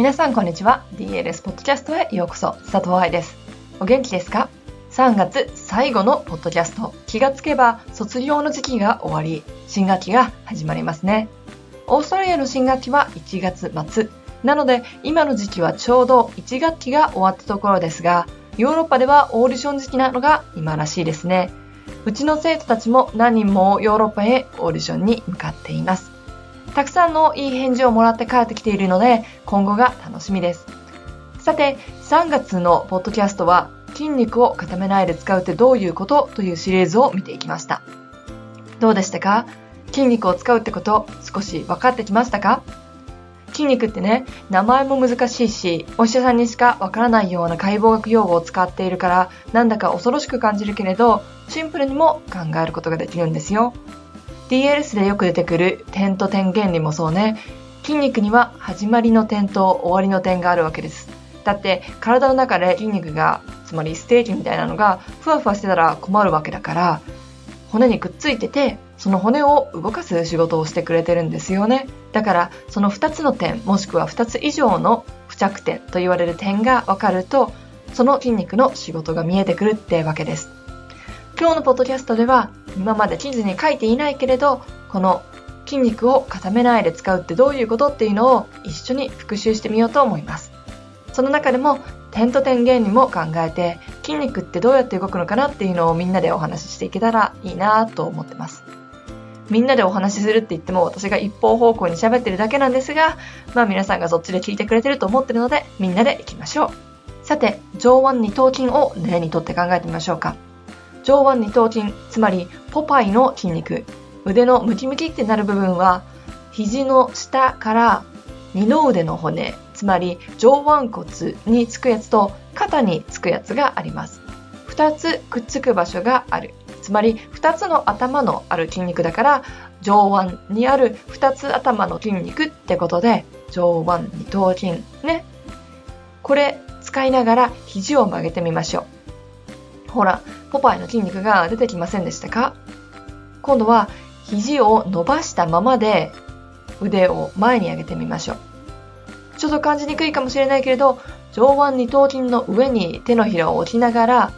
皆さんこんにちは。DLS ポッドキャストへようこそ。佐藤愛です。お元気ですか？3月最後のポッドキャスト。気がつけば卒業の時期が終わり。新学期が始まりますね。オーストラリアの新学期は1月末。なので今の時期はちょうど1学期が終わったところですがヨーロッパではオーディション時期なのが今らしいですね。うちの生徒たちも何人もヨーロッパへオーディションに向かっています。たくさんのいい返事をもらって帰ってきているので今後が楽しみです。さて3月のポッドキャストは筋肉を固めないで使うってどういうことというシリーズを見ていきました。どうでしたか？筋肉を使うってこと少し分かってきましたか？筋肉ってね、名前も難しいし、お医者さんにしかわからないような解剖学用語を使っているから、なんだか恐ろしく感じるけれど、シンプルにも考えることができるんですよ。DLS でよく出てくる点と点原理もそうね。筋肉には始まりの点と終わりの点があるわけです。だって体の中で筋肉が、つまりステーキみたいなのがふわふわしてたら困るわけだから、骨にくっついてて、その骨を動かす仕事をしてくれてるんですよね。だからその2つの点もしくは2つ以上の付着点と言われる点が分かるとその筋肉の仕事が見えてくるってわけです。今日のポッドキャストでは今まで地図に書いていないけれどこの筋肉を固めないで使うってどういうことっていうのを一緒に復習してみようと思います。その中でも点と点原理も考えて筋肉ってどうやって動くのかなっていうのをみんなでお話ししていけたらいいなと思ってます。みんなでお話しするって言っても私が一方方向に喋ってるだけなんですが、まあ皆さんがそっちで聞いてくれてると思ってるので、みんなで行きましょう。さて、上腕二頭筋を例にとって考えてみましょうか。上腕二頭筋、つまりポパイの筋肉、腕のムキムキってなる部分は、肘の下から二の腕の骨、つまり上腕骨につくやつと肩につくやつがあります。二つくっつく場所がある。つまり2つの頭のある筋肉だから上腕にある2つ頭の筋肉ってことで上腕二頭筋ねこれ使いながら肘を曲げてみましょうほらポパイの筋肉が出てきませんでしたか？今度は肘を伸ばしたままで腕を前に上げてみましょうちょっと感じにくいかもしれないけれど上腕二頭筋の上に手のひらを置きながら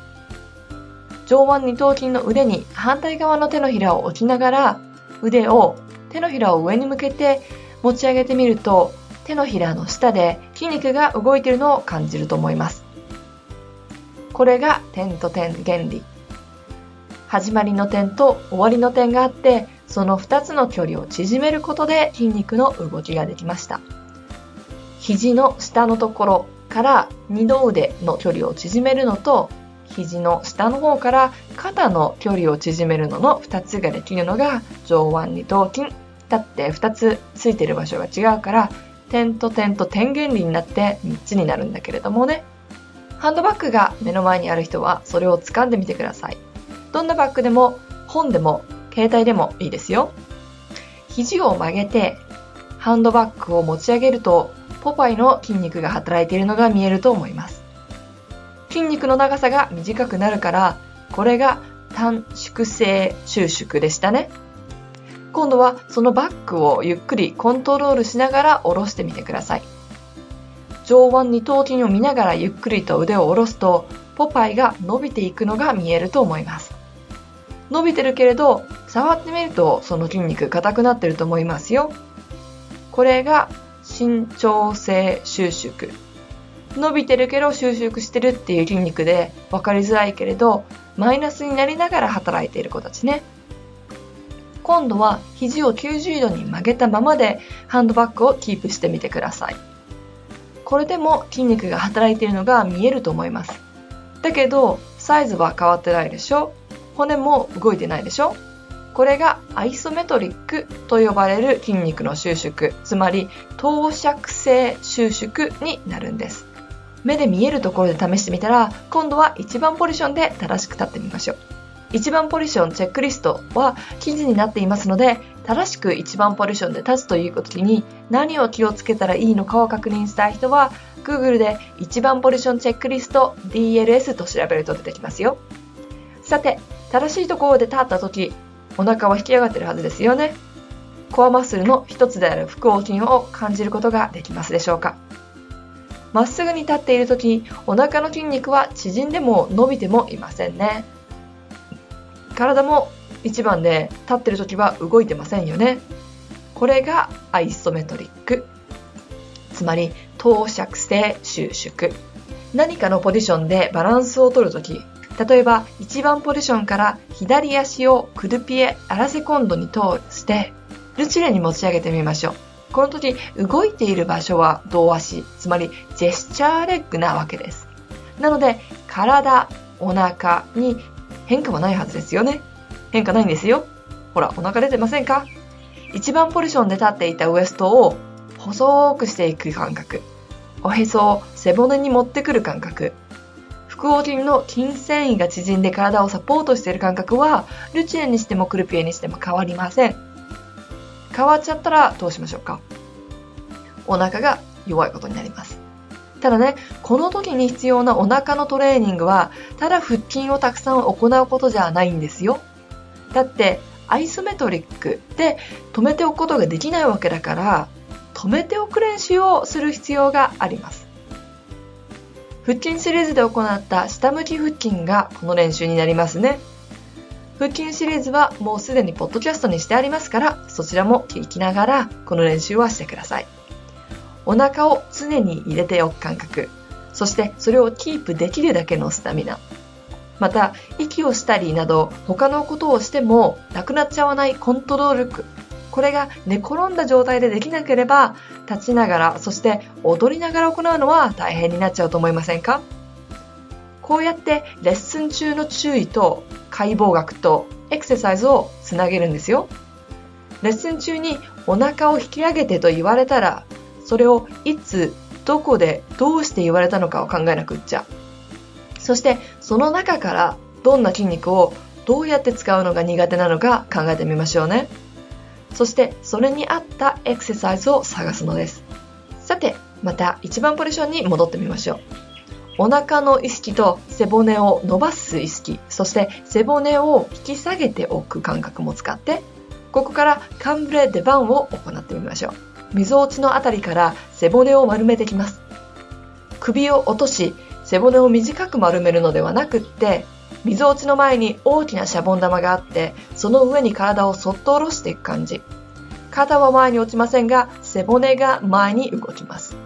上腕二頭筋の腕に反対側の手のひらを置きながら腕を手のひらを上に向けて持ち上げてみると手のひらの下で筋肉が動いているのを感じると思います。これが点と点原理。始まりの点と終わりの点があってその2つの距離を縮めることで筋肉の動きができました。肘の下のところから二の腕の距離を縮めるのと肘の下の方から肩の距離を縮めるのの2つができるのが上腕二頭筋。だって2つついてる場所が違うから点と点と点原理になって3つになるんだけれどもね。ハンドバッグが目の前にある人はそれを掴んでみてください。どんなバッグでも本でも携帯でもいいですよ。肘を曲げてハンドバッグを持ち上げるとポパイの筋肉が働いているのが見えると思います。筋肉の長さが短くなるから、これが短縮性収縮でしたね。今度はそのバッグをゆっくりコントロールしながら下ろしてみてください。上腕二頭筋を見ながらゆっくりと腕を下ろすと、ポパイが伸びていくのが見えると思います。伸びてるけれど、触ってみるとその筋肉硬くなってると思いますよ。これが伸長性収縮伸びてるけど収縮してるっていう筋肉で分かりづらいけれどマイナスになりながら働いている子たちね今度は肘を90度に曲げたままでハンドバッグをキープしてみてくださいこれでも筋肉が働いているのが見えると思います。だけどサイズは変わってないでしょ？骨も動いてないでしょ？これがアイソメトリックと呼ばれる筋肉の収縮。つまり等尺性収縮になるんです。目で見えるところで試してみたら、今度は1番ポジションで正しく立ってみましょう。1番ポジションチェックリストは記事になっていますので、正しく1番ポジションで立つという時に何を気をつけたらいいのかを確認したい人は、Google で1番ポジションチェックリスト DLS と調べると出てきますよ。さて、正しいところで立った時、お腹は引き上がってるはずですよね。コアマッスルの一つである腹横筋を感じることができますでしょうかまっすぐに立っている時お腹の筋肉は縮んでも伸びてもいませんね体も1番で立ってる時は動いてませんよね。これがアイソメトリック。つまり等尺性収縮。何かのポジションでバランスを取るとき例えば1番ポジションから左足をクルピエアラセコンドに通してルチレに持ち上げてみましょう。この時動いている場所は同足。つまりジェスチャーレッグなわけです。なので体お腹に変化はないはずですよね。変化ないんですよ。ほらお腹出てませんか？一番ポジションで立っていたウエストを細くしていく感覚。おへそを背骨に持ってくる感覚。腹横筋の筋繊維が縮んで体をサポートしている感覚はルチエにしてもクルピエにしても変わりません。変わっちゃったらどうしましょうか？お腹が弱いことになります。ただね、この時に必要なお腹のトレーニングは、ただ腹筋をたくさん行うことじゃないんですよ。だって、アイソメトリックで止めておくことができないわけだから、止めておく練習をする必要があります。腹筋シリーズで行った下向き腹筋がこの練習になりますね。腹筋シリーズはもうすでにポッドキャストにしてありますから、そちらも聞きながらこの練習はしてください。お腹を常に入れておく感覚、そしてそれをキープできるだけのスタミナ。また、息をしたりなど他のことをしてもなくなっちゃわないコントロール力。これが寝転んだ状態でできなければ、立ちながら、そして踊りながら行うのは大変になっちゃうと思いませんか？こうやってレッスン中の注意と解剖学とエクササイズをつなげるんですよ。レッスン中にお腹を引き上げてと言われたら、それをいつ、どこで、どうして言われたのかを考えなくっちゃ。そしてその中からどんな筋肉をどうやって使うのが苦手なのか考えてみましょうね。そしてそれに合ったエクササイズを探すのです。さて、また1番ポジションに戻ってみましょう。お腹の意識と背骨を伸ばす意識、そして背骨を引き下げておく感覚も使って、ここからカンブレ・デバンを行ってみましょう。溝落ちのあたりから背骨を丸めてきます。首を落とし、背骨を短く丸めるのではなくって、溝落ちの前に大きなシャボン玉があって、その上に体をそっと下ろしていく感じ。肩は前に落ちませんが、背骨が前に動きます。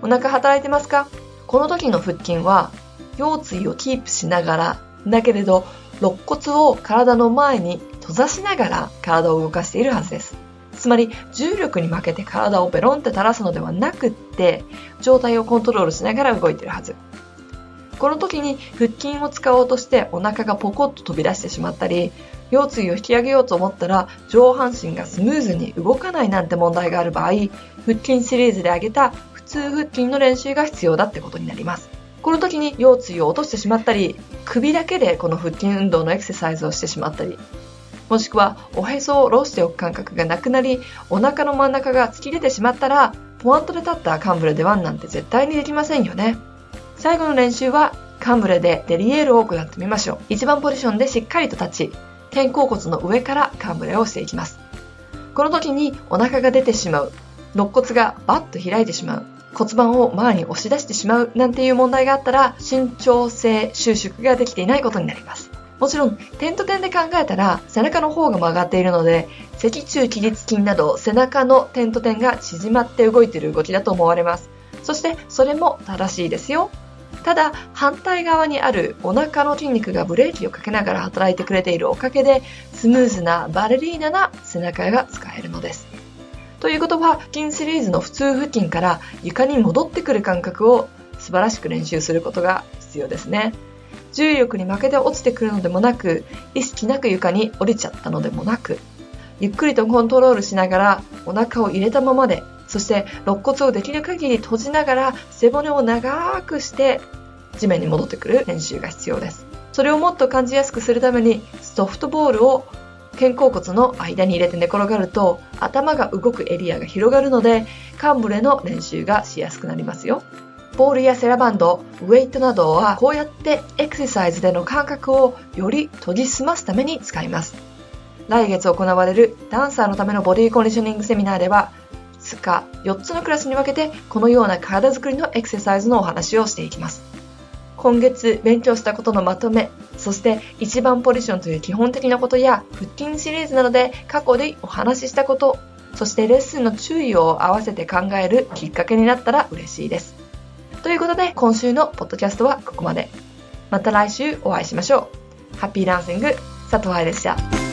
お腹働いてますか？この時の腹筋は、腰椎をキープしながら、だけれど、肋骨を体の前に閉ざしながら体を動かしているはずです。つまり重力に負けて体をベロンって垂らすのではなくって状態をコントロールしながら動いているはずこの時に腹筋を使おうとしてお腹がポコッと飛び出してしまったり腰椎を引き上げようと思ったら上半身がスムーズに動かないなんて問題がある場合腹筋シリーズで挙げた普通腹筋の練習が必要だってことになります。この時に腰椎を落としてしまったり首だけでこの腹筋運動のエクササイズをしてしまったりもしくはおへそを下ろしておく感覚がなくなりお腹の真ん中が突き出てしまったらポワントで立ったカンブレでワンなんて絶対にできませんよね。最後の練習はカンブレでデリエールを行ってみましょう。1番ポジションでしっかりと立ち肩甲骨の上からカンブレをしていきます。この時にお腹が出てしまう。肋骨がバッと開いてしまう。骨盤を前に押し出してしまう。なんていう問題があったら伸長性収縮ができていないことになります。もちろん点と点で考えたら背中の方が曲がっているので脊柱起立筋など背中の点と点が縮まって動いている動きだと思われます。そしてそれも正しいですよ。ただ反対側にあるお腹の筋肉がブレーキをかけながら働いてくれているおかげでスムーズなバレリーナな背中が使えるのです。ということは筋シリーズの普通腹筋から床に戻ってくる感覚を素晴らしく練習することが必要ですね。重力に負けて落ちてくるのでもなく意識なく床に降りちゃったのでもなくゆっくりとコントロールしながらお腹を入れたままでそして肋骨をできる限り閉じながら背骨を長くして地面に戻ってくる練習が必要です。それをもっと感じやすくするためにソフトボールを肩甲骨の間に入れて寝転がると頭が動くエリアが広がるのでカンブレの練習がしやすくなりますよ。ボールやセラバンド、ウェイトなどはこうやってエクササイズでの感覚をより研ぎ澄ますために使います。来月行われるダンサーのためのボディコンディショニングセミナーではつか4つのクラスに分けてこのような体づくりのエクササイズのお話をしていきます。今月勉強したことのまとめ、そして一番ポジションという基本的なことや腹筋シリーズなどで過去でお話ししたこと、そしてレッスンの注意を合わせて考えるきっかけになったら嬉しいです。ということで今週のポッドキャストはここまで。また来週お会いしましょう。ハッピーダンシング、佐藤愛でした。